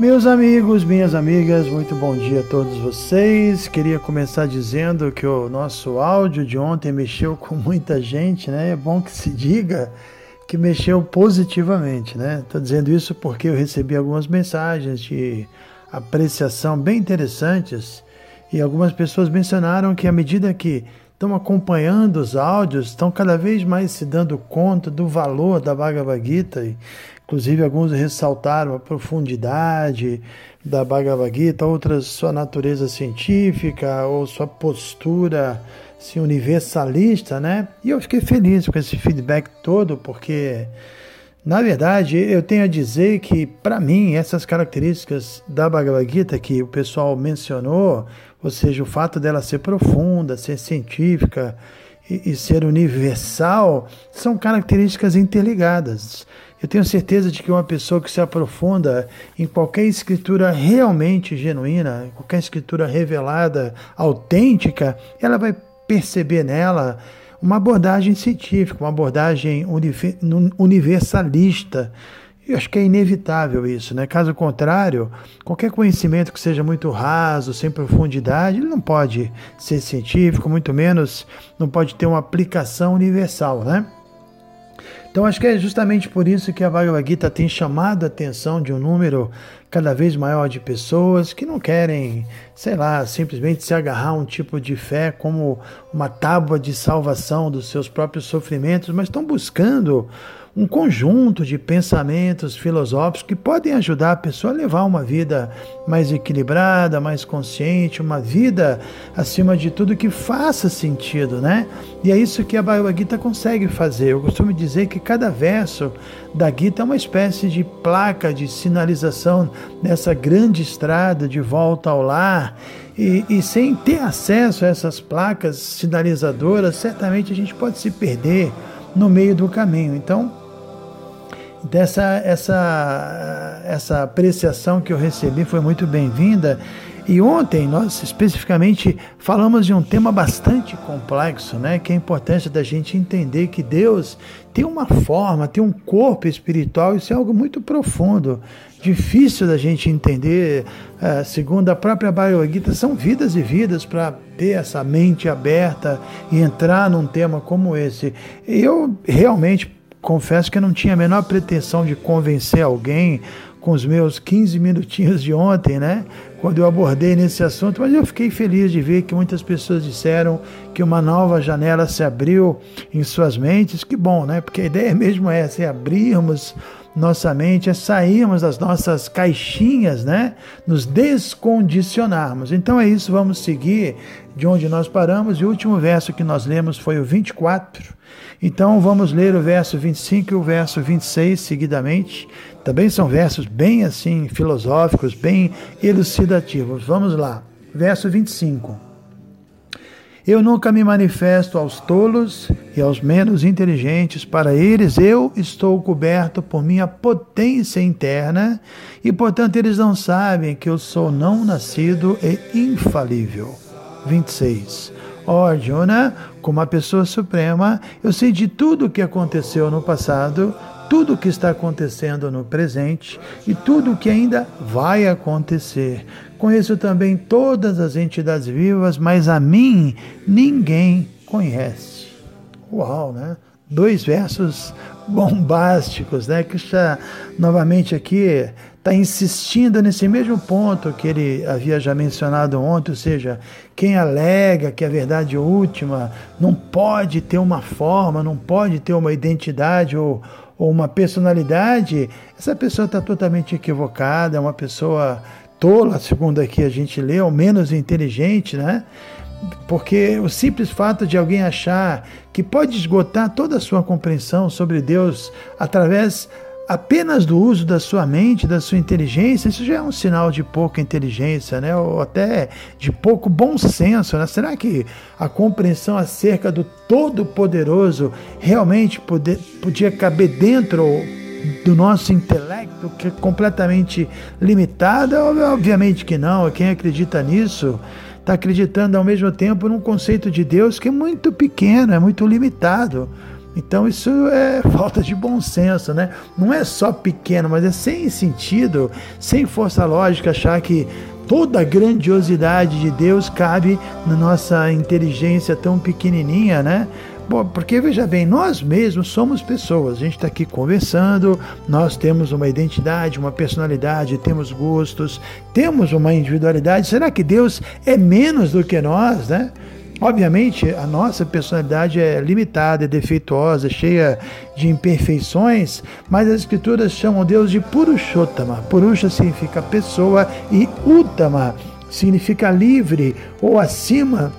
Meus amigos, minhas amigas, muito bom dia a todos vocês. Queria começar dizendo que o nosso áudio de ontem mexeu com muita gente, né? É bom que se diga que mexeu positivamente, né? Estou dizendo isso porque eu recebi algumas mensagens de apreciação bem interessantes e algumas pessoas mencionaram que à medida que estão acompanhando os áudios, estão cada vez mais se dando conta do valor da Bhagavad Gita Inclusive, alguns ressaltaram a profundidade da Bhagavad Gita, outras sua natureza científica ou sua postura assim, universalista, né? E eu fiquei feliz com esse feedback todo, porque, na verdade, eu tenho a dizer que, para mim, essas características da Bhagavad Gita que o pessoal mencionou, ou seja, o fato dela ser profunda, ser científica e, e ser universal, são características interligadas. Eu tenho certeza de que uma pessoa que se aprofunda em qualquer escritura realmente genuína, qualquer escritura revelada, autêntica, ela vai perceber nela uma abordagem científica, uma abordagem universalista. Eu acho que é inevitável isso, né? Caso contrário, qualquer conhecimento que seja muito raso, sem profundidade, ele não pode ser científico, muito menos não pode ter uma aplicação universal, né? Então acho que é justamente por isso que a Bhagavad Gita tem chamado a atenção de um número cada vez maior de pessoas que não querem, sei lá, simplesmente se agarrar a um tipo de fé como uma tábua de salvação dos seus próprios sofrimentos, mas estão buscando um conjunto de pensamentos filosóficos que podem ajudar a pessoa a levar uma vida mais equilibrada, mais consciente, uma vida, acima de tudo, que faça sentido, né? E é isso que a Bhagavad Gita consegue fazer. Eu costumo dizer que cada verso da Gita é uma espécie de placa de sinalização nessa grande estrada de volta ao lar. E, e, sem ter acesso a essas placas sinalizadoras, certamente a gente pode se perder no meio do caminho. Então, dessa essa, essa apreciação que eu recebi foi muito bem-vinda. E ontem nós especificamente falamos de um tema bastante complexo, né? Que é a importância da gente entender que Deus tem uma forma, tem um corpo espiritual, isso é algo muito profundo, difícil da gente entender, uh, segundo a própria Bhagavad são vidas e vidas para ter essa mente aberta e entrar num tema como esse. Eu realmente confesso que eu não tinha a menor pretensão de convencer alguém com os meus 15 minutinhos de ontem, né? Quando eu abordei nesse assunto, mas eu fiquei feliz de ver que muitas pessoas disseram que uma nova janela se abriu em suas mentes. Que bom, né? Porque a ideia mesmo é é abrirmos nossa mente, é sairmos das nossas caixinhas, né? Nos descondicionarmos. Então é isso, vamos seguir de onde nós paramos. E o último verso que nós lemos foi o 24 então vamos ler o verso 25 e o verso 26 seguidamente. Também são versos bem assim filosóficos, bem elucidativos. Vamos lá. Verso 25. Eu nunca me manifesto aos tolos aos menos inteligentes, para eles eu estou coberto por minha potência interna, e portanto eles não sabem que eu sou não nascido e infalível. 26. Ó Arjuna, como a pessoa suprema, eu sei de tudo o que aconteceu no passado, tudo o que está acontecendo no presente e tudo o que ainda vai acontecer. Conheço também todas as entidades vivas, mas a mim ninguém conhece. Uau, né? Dois versos bombásticos, né? Que está novamente aqui está insistindo nesse mesmo ponto que ele havia já mencionado ontem, ou seja, quem alega que a verdade última não pode ter uma forma, não pode ter uma identidade ou, ou uma personalidade, essa pessoa está totalmente equivocada, é uma pessoa tola, segundo aqui a gente lê, ou menos inteligente, né? Porque o simples fato de alguém achar que pode esgotar toda a sua compreensão sobre Deus através apenas do uso da sua mente, da sua inteligência, isso já é um sinal de pouca inteligência, né? Ou até de pouco bom senso, né? Será que a compreensão acerca do Todo-Poderoso realmente poder, podia caber dentro do nosso intelecto, que é completamente limitada? Obviamente que não. Quem acredita nisso está acreditando ao mesmo tempo num conceito de Deus que é muito pequeno, é muito limitado. Então isso é falta de bom senso, né? Não é só pequeno, mas é sem sentido, sem força lógica achar que toda a grandiosidade de Deus cabe na nossa inteligência tão pequenininha, né? Bom, porque veja bem, nós mesmos somos pessoas, a gente está aqui conversando, nós temos uma identidade, uma personalidade, temos gostos, temos uma individualidade. Será que Deus é menos do que nós, né? Obviamente, a nossa personalidade é limitada, é defeituosa, cheia de imperfeições, mas as escrituras chamam Deus de Purushottama. Purusha significa pessoa e Uttama significa livre ou acima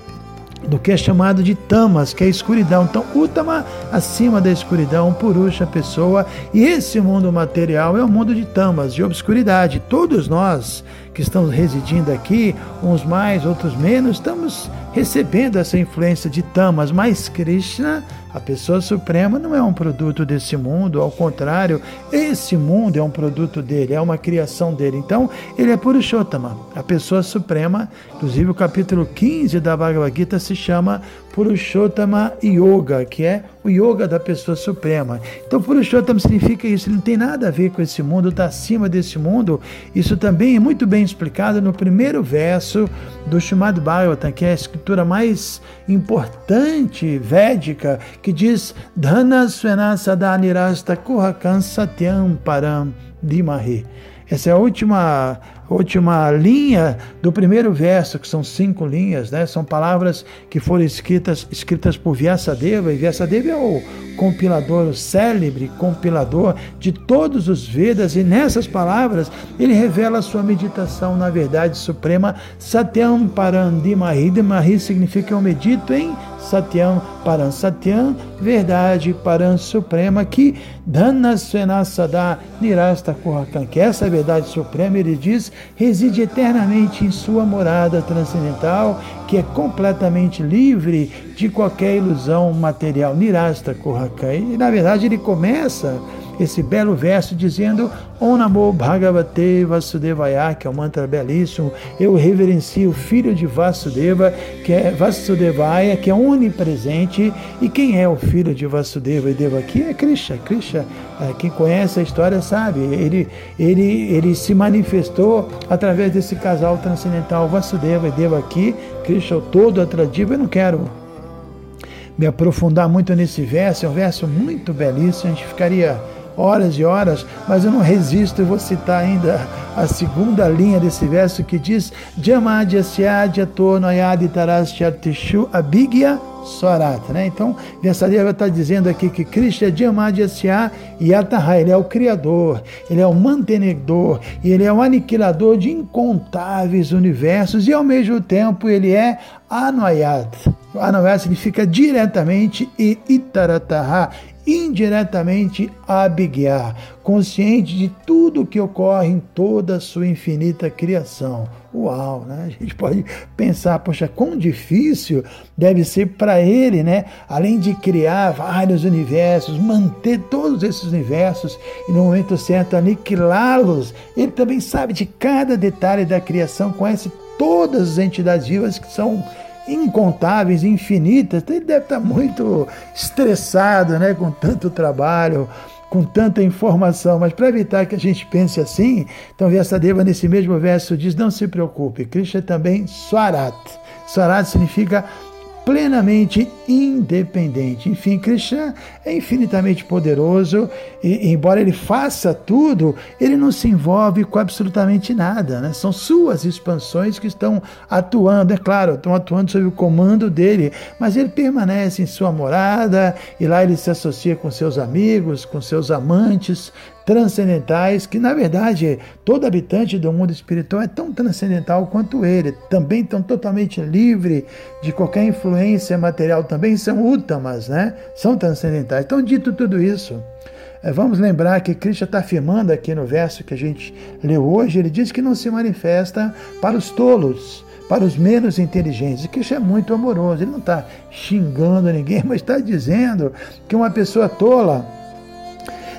do que é chamado de tamas, que é escuridão. Então, Uttama, acima da escuridão, Purusha, pessoa, e esse mundo material é o um mundo de tamas, de obscuridade. Todos nós que estamos residindo aqui, uns mais, outros menos, estamos recebendo essa influência de tamas, mas Krishna, a pessoa suprema, não é um produto desse mundo, ao contrário, esse mundo é um produto dele, é uma criação dele. Então, ele é Purushottama, a pessoa suprema. Inclusive, o capítulo 15 da Bhagavad Gita se chama Purushottama Yoga, que é o yoga da pessoa suprema. Então, Purushottama significa isso, ele não tem nada a ver com esse mundo, está acima desse mundo. Isso também é muito bem explicado no primeiro verso do Srimad Bhagavatam, que é a escritura mais importante védica, que diz Dhana Svena Sadanirasta Kuhakan Satyam Param Dimahi. Essa é a última última linha do primeiro verso, que são cinco linhas, né? São palavras que foram escritas, escritas por Vyasadeva, e Vyasadeva é o compilador, o célebre compilador de todos os Vedas, e nessas palavras ele revela a sua meditação na verdade suprema, Satyam Parandimahi. Dimahi significa eu medito em Satyam Paran Satyam, verdade Paran Suprema, que Dana Svenasada Nirasta Kuhakan, que essa verdade suprema, ele diz, reside eternamente em sua morada transcendental, que é completamente livre de qualquer ilusão material. Nirasta Kuhakan. E na verdade ele começa esse belo verso dizendo Om Namo Bhagavate Vasudevaya, que é um mantra belíssimo. Eu reverencio o filho de Vasudeva, que é Vasudevaya, que é onipresente. E quem é o filho de Vasudeva e Devaki? É Krishna. Krishna, é, quem conhece a história sabe, ele, ele, ele se manifestou através desse casal transcendental Vasudeva e Devaki. Krishna, o todo atrativo. Eu não quero me aprofundar muito nesse verso, é um verso muito belíssimo, a gente ficaria horas e horas, mas eu não resisto e vou citar ainda a segunda linha desse verso que diz Jamadyasyadya abhigya Swarata, né? Então, Vyasadeva está dizendo aqui que Krishna é Jamadhyasya Yataha, ele é o criador, ele é o mantenedor, ele é o aniquilador de incontáveis universos, e ao mesmo tempo ele é Anayat. Anayat significa diretamente e Itarataha, indiretamente Abigya, consciente de tudo o que ocorre em toda a sua infinita criação. Uau, né? A gente pode pensar, poxa, quão difícil deve ser para ele, né? Além de criar vários universos, manter todos esses universos e no momento certo aniquilá-los, ele também sabe de cada detalhe da criação, conhece todas as entidades vivas que são incontáveis, infinitas. Ele deve estar muito estressado, né, com tanto trabalho, com tanta informação, mas para evitar que a gente pense assim, então Vyasadeva nesse mesmo verso diz: não se preocupe, Krishna é também Swarat. Swarat significa plenamente independente. Enfim, Krishna é infinitamente poderoso e, embora ele faça tudo, ele não se envolve com absolutamente nada. Né? São suas expansões que estão atuando, é claro, estão atuando sob o comando dele, mas ele permanece em sua morada e lá ele se associa com seus amigos, com seus amantes, transcendentais, que na verdade todo habitante do mundo espiritual é tão transcendental quanto ele, também tão totalmente livre de qualquer influência material, também são últimas, né? São transcendentais. Então, dito tudo isso, eh, Vamos lembrar que Cristo está afirmando aqui no verso que a gente leu hoje, ele diz que não se manifesta para os tolos, para os menos inteligentes. Cristo é muito amoroso, ele não está xingando ninguém, mas está dizendo que uma pessoa tola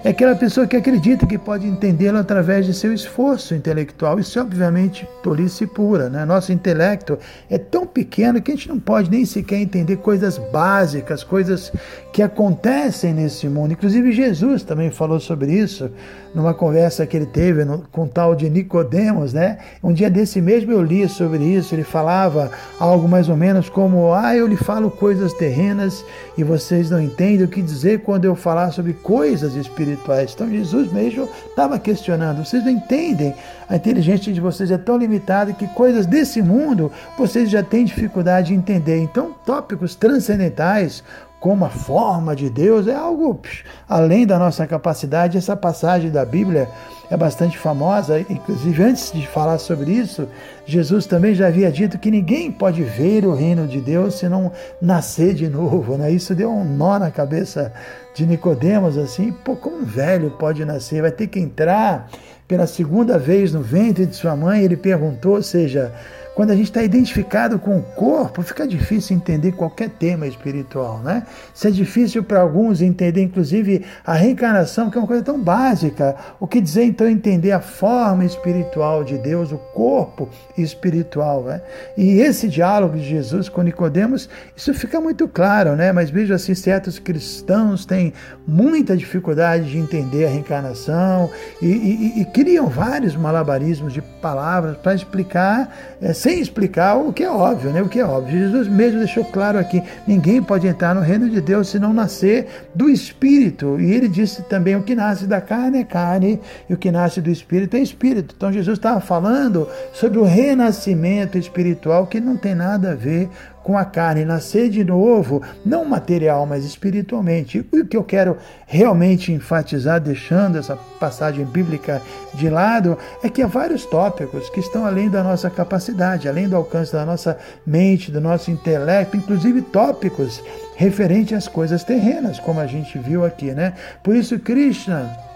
é aquela pessoa que acredita que pode entendê-lo através de seu esforço intelectual. Isso é obviamente tolice pura. Né? Nosso intelecto é tão pequeno que a gente não pode nem sequer entender coisas básicas, coisas que acontecem nesse mundo. Inclusive Jesus também falou sobre isso numa conversa que ele teve com o tal de Nicodemos, né? Um dia desse mesmo eu li sobre isso, ele falava algo mais ou menos como: "Ah, eu lhe falo coisas terrenas e vocês não entendem o que dizer quando eu falar sobre coisas espirituais". Então Jesus mesmo estava questionando: "Vocês não entendem? A inteligência de vocês é tão limitada que coisas desse mundo vocês já têm dificuldade de entender". Então, tópicos transcendentais como a forma de Deus é algo psh, além da nossa capacidade. Essa passagem da Bíblia é bastante famosa, inclusive antes de falar sobre isso, Jesus também já havia dito que ninguém pode ver o reino de Deus se não nascer de novo, né? Isso deu um nó na cabeça de Nicodemos assim, pô, como um velho pode nascer? Vai ter que entrar pela segunda vez no ventre de sua mãe? Ele perguntou, ou seja, quando a gente está identificado com o corpo, fica difícil entender qualquer tema espiritual, né? Isso é difícil para alguns entender, inclusive, a reencarnação, que é uma coisa tão básica. O que dizer, então, entender a forma espiritual de Deus, o corpo espiritual, né? E esse diálogo de Jesus com Nicodemos, isso fica muito claro, né? Mas vejo assim, certos cristãos têm muita dificuldade de entender a reencarnação e, e, e criam vários malabarismos de palavras para explicar é, sem explicar o que é óbvio, né? O que é óbvio. Jesus mesmo deixou claro aqui: ninguém pode entrar no reino de Deus se não nascer do Espírito. E ele disse também: o que nasce da carne é carne, e o que nasce do Espírito é Espírito. Então Jesus estava falando sobre o renascimento espiritual que não tem nada a ver com a carne, nascer de novo, não material, mas espiritualmente. E o que eu quero realmente enfatizar, deixando essa passagem bíblica de lado, é que há vários tópicos que estão além da nossa capacidade, além do alcance da nossa mente, do nosso intelecto, inclusive tópicos referentes às coisas terrenas, como a gente viu aqui, né? Por isso, Krishna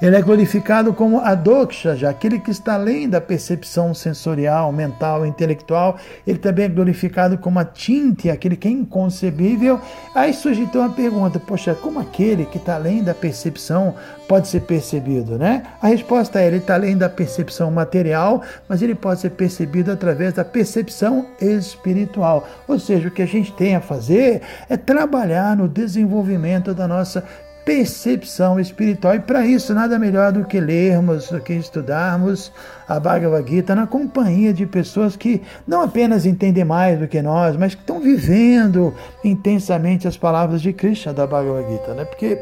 ele é glorificado como a doksha, já aquele que está além da percepção sensorial, mental, intelectual. Ele também é glorificado como a tinte, aquele que é inconcebível. Aí surge então a pergunta: poxa, como aquele que está além da percepção pode ser percebido, né? A resposta é: ele está além da percepção material, mas ele pode ser percebido através da percepção espiritual. Ou seja, o que a gente tem a fazer é trabalhar no desenvolvimento da nossa percepção espiritual. E para isso, nada melhor do que lermos, do que estudarmos a Bhagavad Gita na companhia de pessoas que não apenas entendem mais do que nós, mas que estão vivendo intensamente as palavras de Krishna da Bhagavad Gita. Né? Porque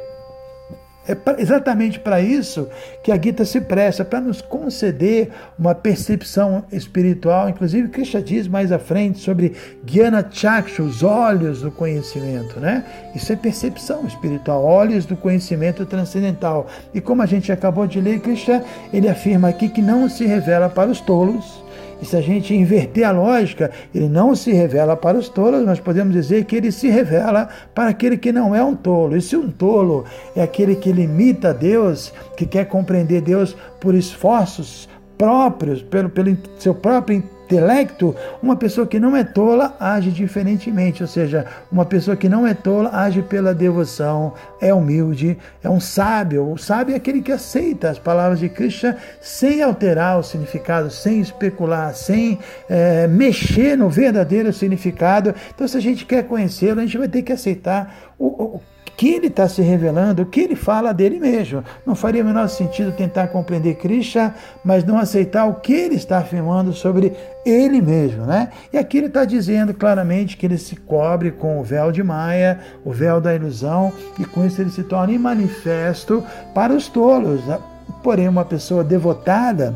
é exatamente para isso que a Gita se presta, para nos conceder uma percepção espiritual. Inclusive, Krishna diz mais à frente sobre Gyana Chaksha, os olhos do conhecimento. Né? Isso é percepção espiritual, olhos do conhecimento transcendental. E como a gente acabou de ler, Krishna ele afirma aqui que não se revela para os tolos, e se a gente inverter a lógica, ele não se revela para os tolos, mas podemos dizer que ele se revela para aquele que não é um tolo. E se um tolo é aquele que limita Deus, que quer compreender Deus por esforços próprios, pelo, pelo seu próprio intelecto, uma pessoa que não é tola age diferentemente, ou seja, uma pessoa que não é tola age pela devoção, é humilde, é um sábio. O sábio é aquele que aceita as palavras de Krishna sem alterar o significado, sem especular, sem é, mexer no verdadeiro significado. Então, se a gente quer conhecê-lo, a gente vai ter que aceitar o, o que ele está se revelando, que ele fala dele mesmo. Não faria o menor sentido tentar compreender Krishna, mas não aceitar o que ele está afirmando sobre ele mesmo, né? E aqui ele está dizendo claramente que ele se cobre com o véu de Maia, o véu da ilusão, e com isso ele se torna imanifesto para os tolos. Porém, uma pessoa devotada,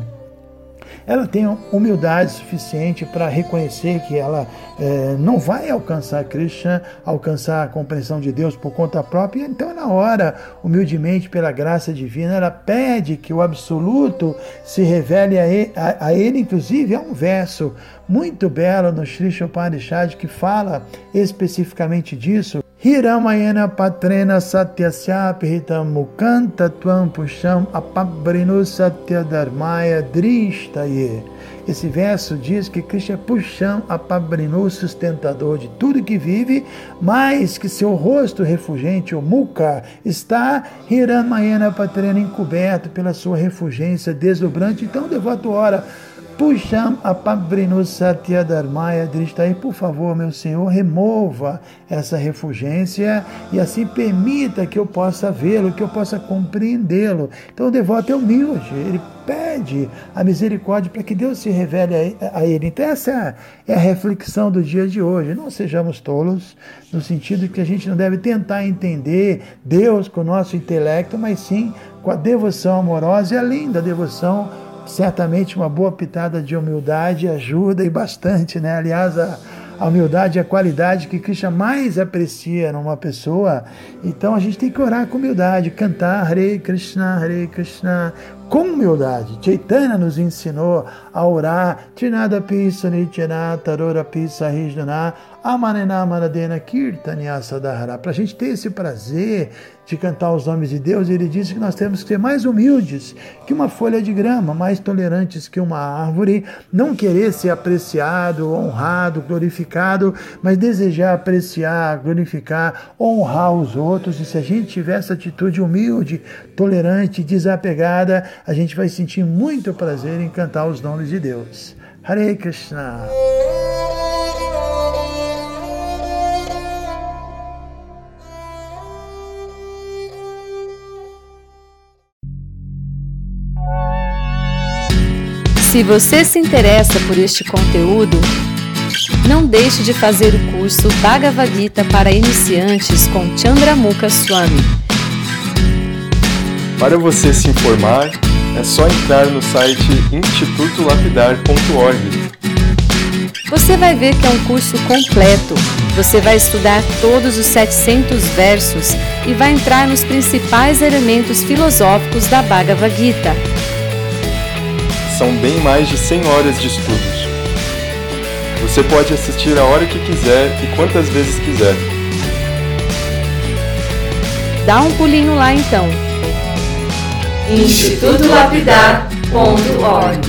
ela tenha humildade suficiente para reconhecer que ela é, não vai alcançar Krishna, alcançar a compreensão de Deus por conta própria. Então, na hora, humildemente, pela graça divina, ela pede que o absoluto se revele a ele, a, a ele inclusive, há um verso muito belo no Sri Upanishad que fala especificamente disso. Hiramayana patrena satyasya pihitam mukanta tvam pusham apabrinu satya dharmaya drishtaye. Esse verso diz que Krishna é puxam apabrinu sustentador de tudo que vive, mas que seu rosto refugente, o mukha, está Hiramayana patrena encoberto pela sua refugência deslumbrante. Então devoto ora Puxam apabrinu satya dharmaya drishtai. Por favor, meu Senhor, remova essa refugência e assim permita que eu possa vê-lo, que eu possa compreendê-lo. Então o devoto é humilde, ele pede a misericórdia para que Deus se revele a, ele. Então essa é a reflexão do dia de hoje. Não sejamos tolos, no sentido de que a gente não deve tentar entender Deus com o nosso intelecto, mas sim com a devoção amorosa e além da devoção certamente uma boa pitada de humildade ajuda e bastante, né? Aliás, a, a humildade é a qualidade que Krishna mais aprecia numa pessoa. Então a gente tem que orar com humildade, cantar Hare Krishna, Hare Krishna, com humildade. Chaitanya nos ensinou a orar. Trinada pisa nityana tarora pisa rijnana amanena manadena kirtanya sadhara. Para a gente ter esse prazer de cantar os nomes de Deus, ele disse que nós temos que ser mais humildes que uma folha de grama, mais tolerantes que uma árvore, não querer ser apreciado, honrado, glorificado, mas desejar apreciar, glorificar, honrar os outros. E se a gente tiver essa atitude humilde, tolerante, desapegada, a gente vai sentir muito prazer em cantar os nomes de Deus. Hare Krishna. Se você se interessa por este conteúdo, não deixe de fazer o curso Bhagavad Gita para iniciantes com Chandramukha Swami. Para você se informar, é só entrar no site institutolapidar.org. Você vai ver que é um curso completo. Você vai estudar todos os 700 versos e vai entrar nos principais elementos filosóficos da Bhagavad Gita são bem mais de 100 horas de estudos. Você pode assistir a hora que quiser e quantas vezes quiser. Dá um pulinho lá então. institutolapidar.org